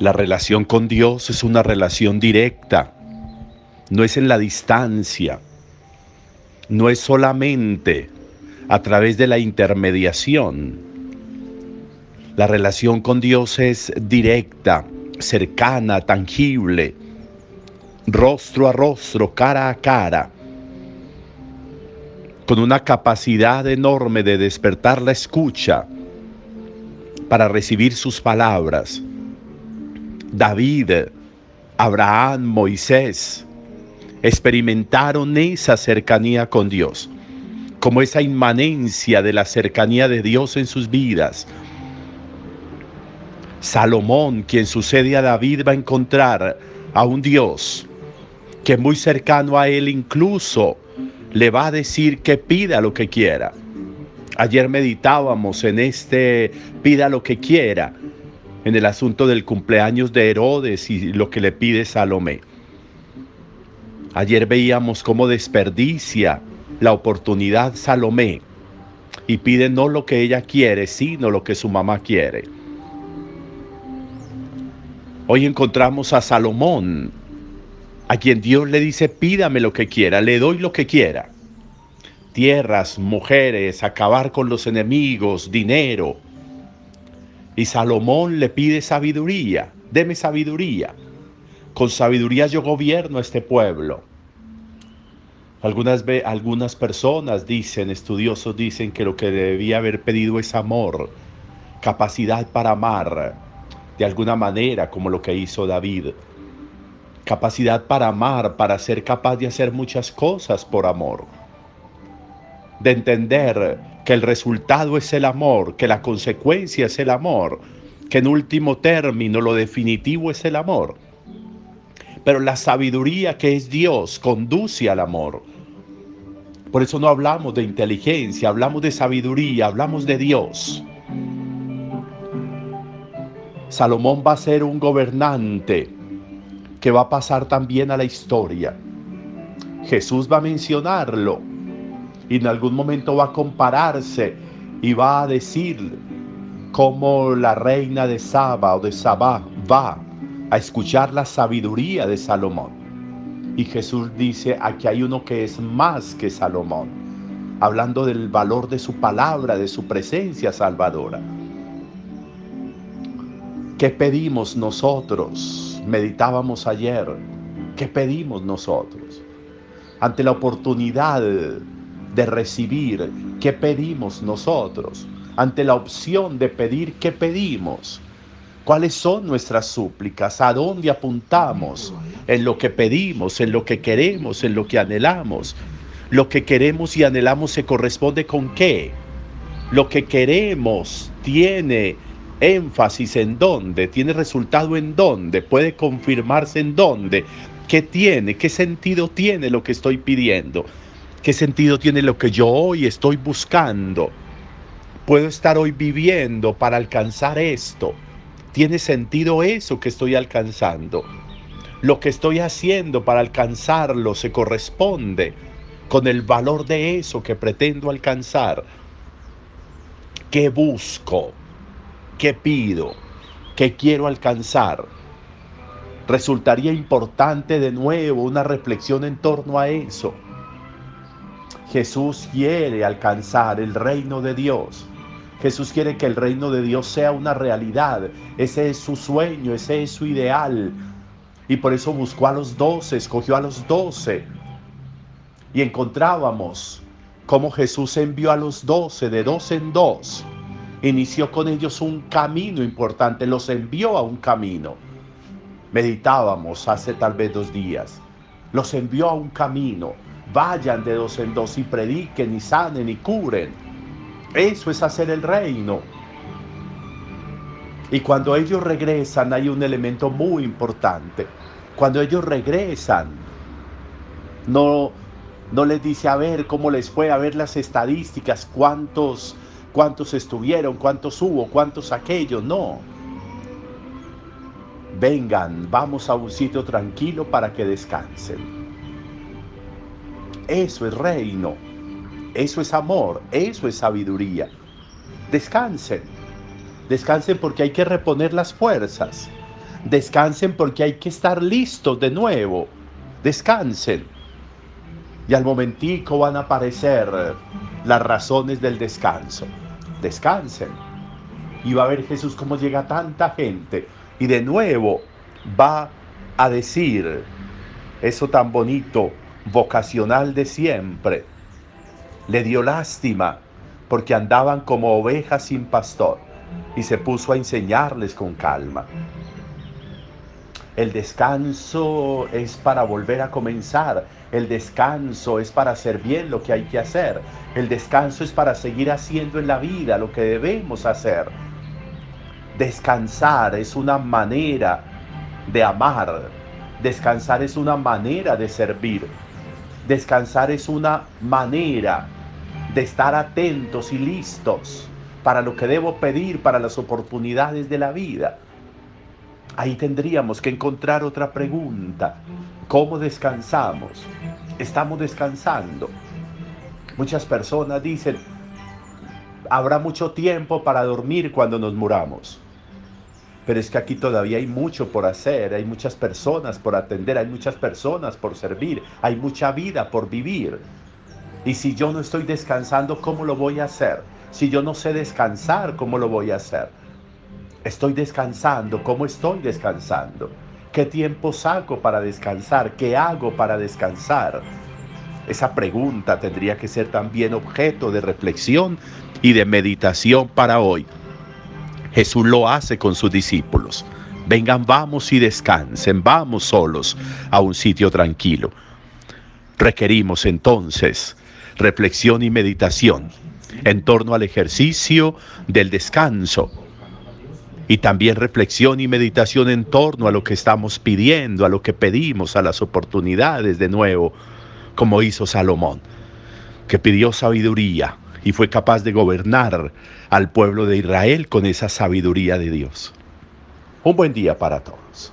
La relación con Dios es una relación directa, no es en la distancia, no es solamente a través de la intermediación. La relación con Dios es directa, cercana, tangible, rostro a rostro, cara a cara, con una capacidad enorme de despertar la escucha para recibir sus palabras David, Abraham, Moisés, experimentaron esa cercanía con Dios, como esa inmanencia de la cercanía de Dios en sus vidas. Salomón, quien sucede a David, va a encontrar a un Dios que muy cercano a él incluso le va a decir que pida lo que quiera. Ayer meditábamos en este pida lo que quiera en el asunto del cumpleaños de Herodes y lo que le pide Salomé. Ayer veíamos cómo desperdicia la oportunidad Salomé y pide no lo que ella quiere, sino lo que su mamá quiere. Hoy encontramos a Salomón, a quien Dios le dice, pídame lo que quiera, le doy lo que quiera. Tierras, mujeres, acabar con los enemigos, dinero, y Salomón le pide sabiduría, deme sabiduría. Con sabiduría yo gobierno este pueblo. Algunas, algunas personas dicen, estudiosos dicen que lo que debía haber pedido es amor, capacidad para amar, de alguna manera como lo que hizo David. Capacidad para amar, para ser capaz de hacer muchas cosas por amor. De entender que el resultado es el amor, que la consecuencia es el amor, que en último término lo definitivo es el amor. Pero la sabiduría que es Dios conduce al amor. Por eso no hablamos de inteligencia, hablamos de sabiduría, hablamos de Dios. Salomón va a ser un gobernante que va a pasar también a la historia. Jesús va a mencionarlo y en algún momento va a compararse y va a decir cómo la reina de Saba o de Sabá va a escuchar la sabiduría de Salomón. Y Jesús dice, aquí hay uno que es más que Salomón, hablando del valor de su palabra, de su presencia salvadora. ¿Qué pedimos nosotros? Meditábamos ayer. ¿Qué pedimos nosotros? Ante la oportunidad de recibir, ¿qué pedimos nosotros? Ante la opción de pedir, ¿qué pedimos? ¿Cuáles son nuestras súplicas? ¿A dónde apuntamos? En lo que pedimos, en lo que queremos, en lo que anhelamos. Lo que queremos y anhelamos se corresponde con qué? Lo que queremos tiene énfasis en dónde, tiene resultado en dónde, puede confirmarse en dónde, qué tiene, qué sentido tiene lo que estoy pidiendo. ¿Qué sentido tiene lo que yo hoy estoy buscando? Puedo estar hoy viviendo para alcanzar esto. ¿Tiene sentido eso que estoy alcanzando? Lo que estoy haciendo para alcanzarlo se corresponde con el valor de eso que pretendo alcanzar. ¿Qué busco? ¿Qué pido? ¿Qué quiero alcanzar? Resultaría importante de nuevo una reflexión en torno a eso. Jesús quiere alcanzar el reino de Dios. Jesús quiere que el reino de Dios sea una realidad. Ese es su sueño, ese es su ideal. Y por eso buscó a los doce, escogió a los doce. Y encontrábamos cómo Jesús envió a los doce de dos en dos. Inició con ellos un camino importante, los envió a un camino. Meditábamos hace tal vez dos días. Los envió a un camino vayan de dos en dos y prediquen y sanen y curen. Eso es hacer el reino. Y cuando ellos regresan hay un elemento muy importante. Cuando ellos regresan, no, no les dice a ver cómo les fue, a ver las estadísticas, cuántos, cuántos estuvieron, cuántos hubo, cuántos aquellos, no. Vengan, vamos a un sitio tranquilo para que descansen. Eso es reino. Eso es amor. Eso es sabiduría. Descansen. Descansen porque hay que reponer las fuerzas. descansen porque hay que estar listos de nuevo. Descansen. Y al momentico van a aparecer las razones del descanso. Descansen. Y va a ver Jesús cómo llega tanta gente. Y de nuevo va a decir eso tan bonito, vocacional de siempre. Le dio lástima porque andaban como ovejas sin pastor y se puso a enseñarles con calma. El descanso es para volver a comenzar. El descanso es para hacer bien lo que hay que hacer. El descanso es para seguir haciendo en la vida lo que debemos hacer. Descansar es una manera de amar. Descansar es una manera de servir. Descansar es una manera de estar atentos y listos para lo que debo pedir, para las oportunidades de la vida. Ahí tendríamos que encontrar otra pregunta. ¿Cómo descansamos? ¿Estamos descansando? Muchas personas dicen, habrá mucho tiempo para dormir cuando nos muramos. Pero es que aquí todavía hay mucho por hacer, hay muchas personas por atender, hay muchas personas por servir, hay mucha vida por vivir. Y si yo no estoy descansando, ¿cómo lo voy a hacer? Si yo no sé descansar, ¿cómo lo voy a hacer? Estoy descansando, ¿cómo estoy descansando? ¿Qué tiempo saco para descansar? ¿Qué hago para descansar? Esa pregunta tendría que ser también objeto de reflexión y de meditación para hoy. Jesús lo hace con sus discípulos. Vengan, vamos y descansen, vamos solos a un sitio tranquilo. Requerimos entonces reflexión y meditación en torno al ejercicio del descanso y también reflexión y meditación en torno a lo que estamos pidiendo, a lo que pedimos, a las oportunidades de nuevo, como hizo Salomón, que pidió sabiduría y fue capaz de gobernar al pueblo de Israel con esa sabiduría de Dios. Un buen día para todos.